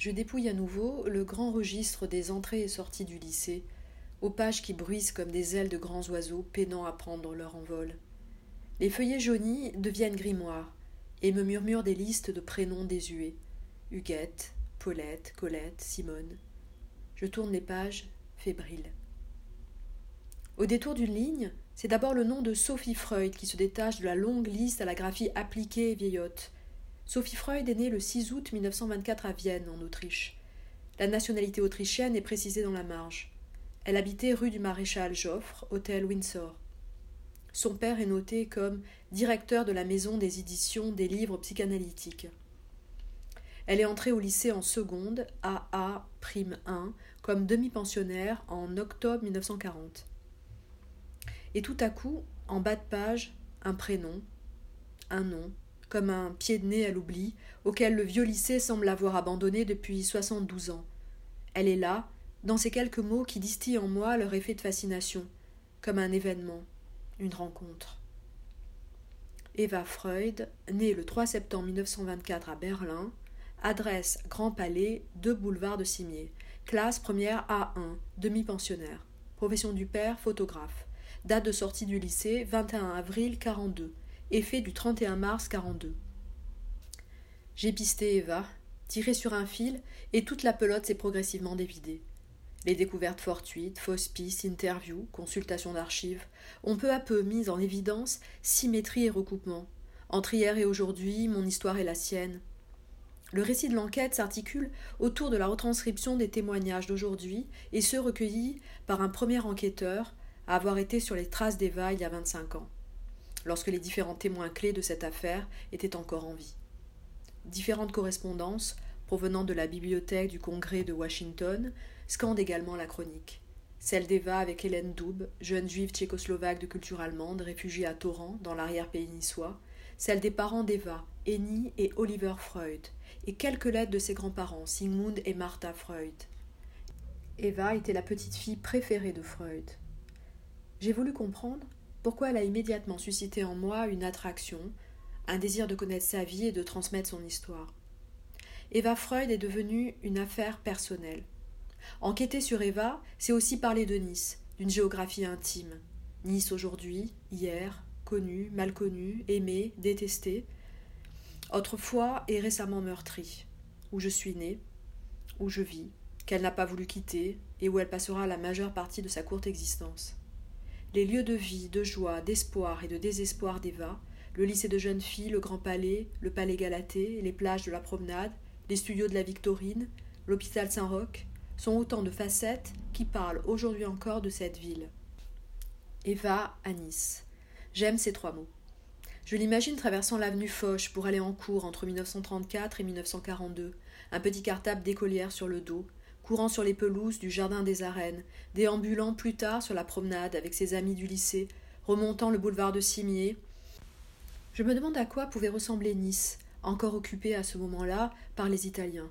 je dépouille à nouveau le grand registre des entrées et sorties du lycée, aux pages qui bruissent comme des ailes de grands oiseaux peinant à prendre leur envol. Les feuillets jaunis deviennent grimoires et me murmurent des listes de prénoms désuets Huguette, Paulette, Colette, Simone. Je tourne les pages, fébrile. Au détour d'une ligne, c'est d'abord le nom de Sophie Freud qui se détache de la longue liste à la graphie appliquée et vieillotte. Sophie Freud est née le 6 août 1924 à Vienne, en Autriche. La nationalité autrichienne est précisée dans la marge. Elle habitait rue du Maréchal Joffre, hôtel Windsor. Son père est noté comme directeur de la maison des éditions des livres psychanalytiques. Elle est entrée au lycée en seconde, AA prime 1, comme demi-pensionnaire en octobre 1940. Et tout à coup, en bas de page, un prénom, un nom, comme un pied de nez à l'oubli, auquel le vieux lycée semble avoir abandonné depuis soixante-douze ans. Elle est là, dans ces quelques mots qui distillent en moi leur effet de fascination, comme un événement, une rencontre. Eva Freud, née le 3 septembre 1924 à Berlin, adresse Grand Palais, deux boulevards de Cimier, classe première A1, demi-pensionnaire, profession du père, photographe, date de sortie du lycée 21 avril 42, effet du 31 mars 42. J'ai pisté Eva, tiré sur un fil, et toute la pelote s'est progressivement dévidée. Les découvertes fortuites, fausses pistes, interviews, consultations d'archives ont peu à peu mis en évidence symétrie et recoupement. Entre hier et aujourd'hui, mon histoire est la sienne. Le récit de l'enquête s'articule autour de la retranscription des témoignages d'aujourd'hui et ceux recueillis par un premier enquêteur à avoir été sur les traces d'Eva il y a 25 ans, lorsque les différents témoins clés de cette affaire étaient encore en vie. Différentes correspondances provenant de la bibliothèque du Congrès de Washington scande également la chronique. Celle d'Eva avec Hélène Doub, jeune juive tchécoslovaque de culture allemande, réfugiée à Torrent, dans l'arrière-pays niçois, celle des parents d'Eva, Annie et Oliver Freud, et quelques lettres de ses grands-parents, Sigmund et Martha Freud. Eva était la petite fille préférée de Freud. J'ai voulu comprendre pourquoi elle a immédiatement suscité en moi une attraction, un désir de connaître sa vie et de transmettre son histoire? Eva Freud est devenue une affaire personnelle. Enquêter sur Eva, c'est aussi parler de Nice, d'une géographie intime. Nice aujourd'hui, hier, connue, mal connue, aimée, détestée, autrefois et récemment meurtrie, où je suis née, où je vis, qu'elle n'a pas voulu quitter et où elle passera la majeure partie de sa courte existence. Les lieux de vie, de joie, d'espoir et de désespoir d'Eva, le lycée de jeunes filles, le Grand Palais, le Palais Galatée, les plages de la promenade, les studios de la Victorine, l'hôpital Saint-Roch, sont autant de facettes qui parlent aujourd'hui encore de cette ville. Eva à Nice. J'aime ces trois mots. Je l'imagine traversant l'avenue Foch pour aller en cours entre 1934 et 1942, un petit cartable d'écolière sur le dos, courant sur les pelouses du jardin des arènes, déambulant plus tard sur la promenade avec ses amis du lycée, remontant le boulevard de Cimier. Je me demande à quoi pouvait ressembler Nice, encore occupée à ce moment-là par les Italiens.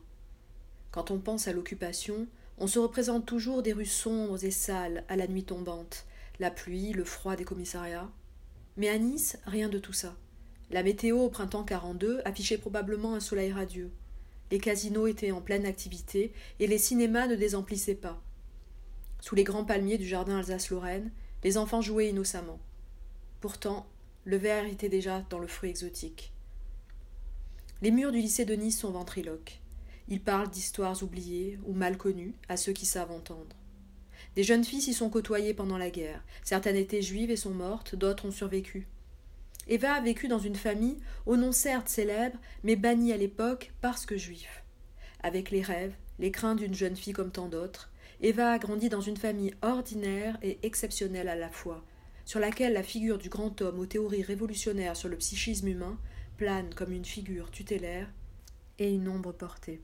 Quand on pense à l'occupation, on se représente toujours des rues sombres et sales à la nuit tombante, la pluie, le froid des commissariats. Mais à Nice, rien de tout ça. La météo au printemps 42 affichait probablement un soleil radieux. Les casinos étaient en pleine activité et les cinémas ne désemplissaient pas. Sous les grands palmiers du jardin Alsace-Lorraine, les enfants jouaient innocemment. Pourtant, le verre était déjà dans le fruit exotique. Les murs du lycée de Nice sont ventriloques. Ils parlent d'histoires oubliées ou mal connues à ceux qui savent entendre. Des jeunes filles s'y sont côtoyées pendant la guerre. Certaines étaient juives et sont mortes, d'autres ont survécu. Eva a vécu dans une famille au nom certes célèbre, mais bannie à l'époque parce que juif. Avec les rêves, les craintes d'une jeune fille comme tant d'autres, Eva a grandi dans une famille ordinaire et exceptionnelle à la fois, sur laquelle la figure du grand homme aux théories révolutionnaires sur le psychisme humain plane comme une figure tutélaire et une ombre portée.